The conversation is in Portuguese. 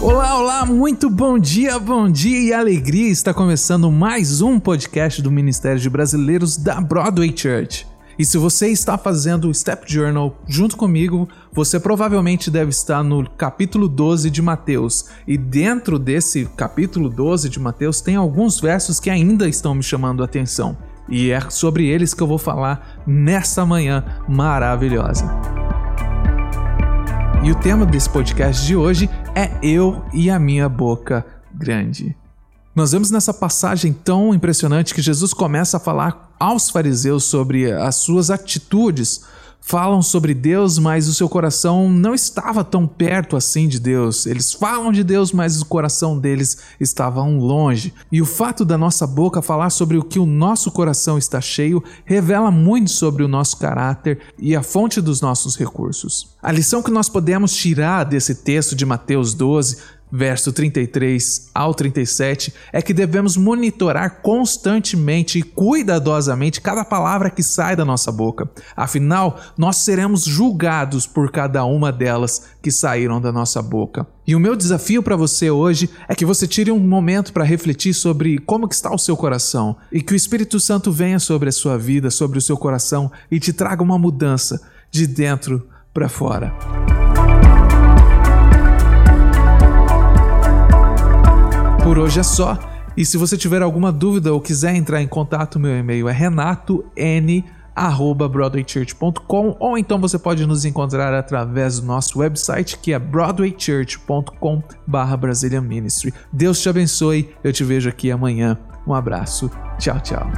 Olá, olá, muito bom dia, bom dia e alegria. Está começando mais um podcast do Ministério de Brasileiros da Broadway Church. E se você está fazendo o Step Journal junto comigo, você provavelmente deve estar no capítulo 12 de Mateus. E dentro desse capítulo 12 de Mateus tem alguns versos que ainda estão me chamando a atenção. E é sobre eles que eu vou falar nessa manhã maravilhosa. E o tema desse podcast de hoje é Eu e a Minha Boca Grande. Nós vemos nessa passagem tão impressionante que Jesus começa a falar aos fariseus sobre as suas atitudes falam sobre Deus, mas o seu coração não estava tão perto assim de Deus. Eles falam de Deus, mas o coração deles estava longe. E o fato da nossa boca falar sobre o que o nosso coração está cheio revela muito sobre o nosso caráter e a fonte dos nossos recursos. A lição que nós podemos tirar desse texto de Mateus 12 verso 33 ao 37, é que devemos monitorar constantemente e cuidadosamente cada palavra que sai da nossa boca. Afinal, nós seremos julgados por cada uma delas que saíram da nossa boca. E o meu desafio para você hoje é que você tire um momento para refletir sobre como que está o seu coração e que o Espírito Santo venha sobre a sua vida, sobre o seu coração e te traga uma mudança de dentro para fora. Por hoje é só. E se você tiver alguma dúvida ou quiser entrar em contato, meu e-mail é renaton@broadwaychurch.com ou então você pode nos encontrar através do nosso website que é broadwaychurch.com/brasiliaministry. Deus te abençoe. Eu te vejo aqui amanhã. Um abraço. Tchau, tchau.